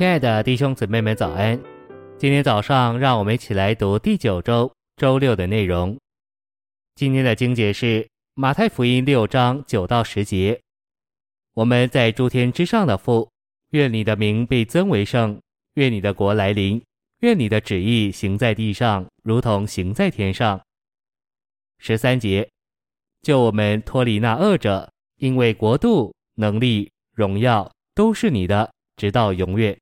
亲爱的弟兄姊妹们，早安！今天早上，让我们一起来读第九周周六的内容。今天的经节是马太福音六章九到十节。我们在诸天之上的父，愿你的名被尊为圣，愿你的国来临，愿你的旨意行在地上，如同行在天上。十三节，救我们脱离那恶者，因为国度、能力、荣耀都是你的。直到永远。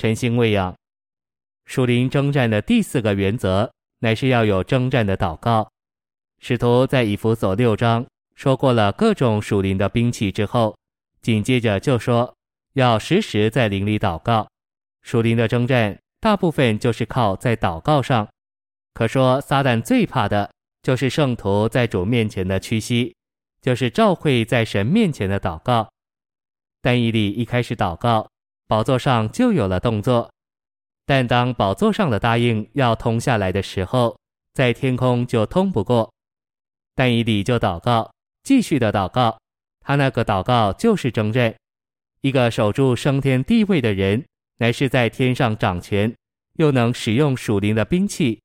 晨星喂养，属灵征战的第四个原则，乃是要有征战的祷告。使徒在以弗所六章说过了各种属灵的兵器之后，紧接着就说要时时在灵里祷告。属灵的征战大部分就是靠在祷告上。可说撒旦最怕的就是圣徒在主面前的屈膝，就是教会在神面前的祷告。但以理一开始祷告，宝座上就有了动作。但当宝座上的答应要通下来的时候，在天空就通不过。但以理就祷告，继续的祷告。他那个祷告就是争战。一个守住升天地位的人，乃是在天上掌权，又能使用属灵的兵器。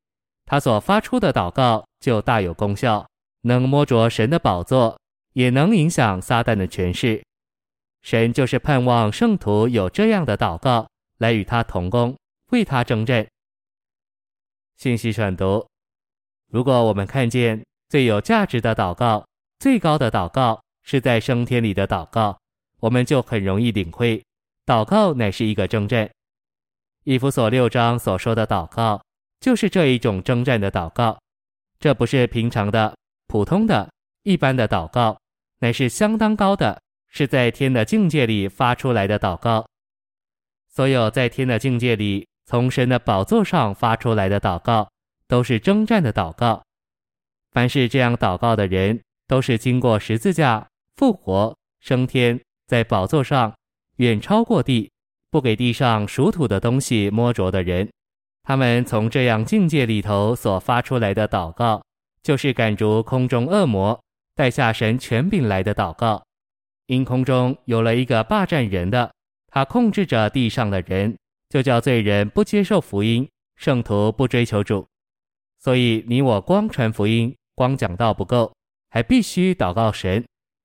他所发出的祷告就大有功效，能摸着神的宝座，也能影响撒旦的权势。神就是盼望圣徒有这样的祷告，来与他同工，为他征战。信息选读：如果我们看见最有价值的祷告、最高的祷告是在升天里的祷告，我们就很容易领会，祷告乃是一个征战。以弗所六章所说的祷告，就是这一种征战的祷告。这不是平常的、普通的、一般的祷告，乃是相当高的。是在天的境界里发出来的祷告，所有在天的境界里从神的宝座上发出来的祷告，都是征战的祷告。凡是这样祷告的人，都是经过十字架复活升天，在宝座上远超过地，不给地上属土的东西摸着的人。他们从这样境界里头所发出来的祷告，就是赶逐空中恶魔，带下神权柄来的祷告。因空中有了一个霸占人的，他控制着地上的人，就叫罪人不接受福音，圣徒不追求主。所以你我光传福音、光讲道不够，还必须祷告神，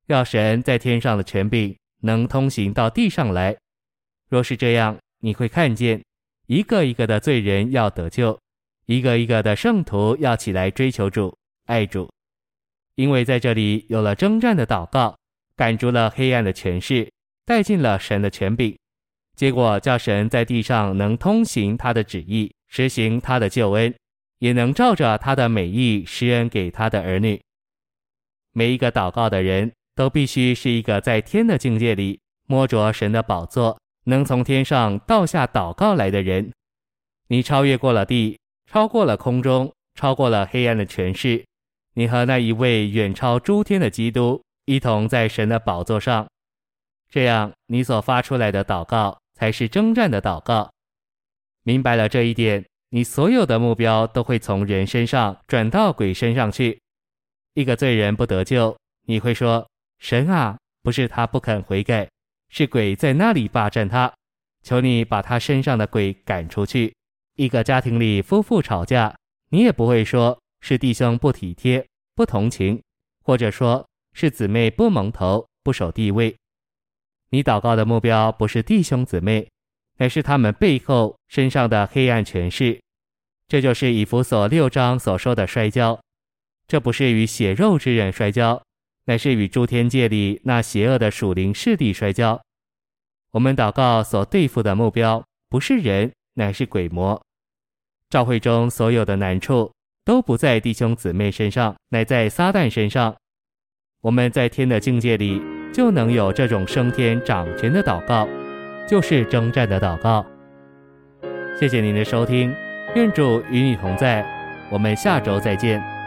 要神在天上的权柄能通行到地上来。若是这样，你会看见一个一个的罪人要得救，一个一个的圣徒要起来追求主、爱主，因为在这里有了征战的祷告。赶逐了黑暗的权势，带进了神的权柄，结果叫神在地上能通行他的旨意，实行他的救恩，也能照着他的美意施恩给他的儿女。每一个祷告的人都必须是一个在天的境界里摸着神的宝座，能从天上倒下祷告来的人。你超越过了地，超过了空中，超过了黑暗的权势，你和那一位远超诸天的基督。一同在神的宝座上，这样你所发出来的祷告才是征战的祷告。明白了这一点，你所有的目标都会从人身上转到鬼身上去。一个罪人不得救，你会说：“神啊，不是他不肯悔改，是鬼在那里霸占他。求你把他身上的鬼赶出去。”一个家庭里夫妇吵架，你也不会说是弟兄不体贴、不同情，或者说。是姊妹不蒙头、不守地位。你祷告的目标不是弟兄姊妹，乃是他们背后身上的黑暗权势。这就是以弗所六章所说的摔跤。这不是与血肉之人摔跤，乃是与诸天界里那邪恶的属灵势力摔跤。我们祷告所对付的目标不是人，乃是鬼魔。教会中所有的难处都不在弟兄姊妹身上，乃在撒旦身上。我们在天的境界里，就能有这种升天掌权的祷告，就是征战的祷告。谢谢您的收听，愿主与你同在，我们下周再见。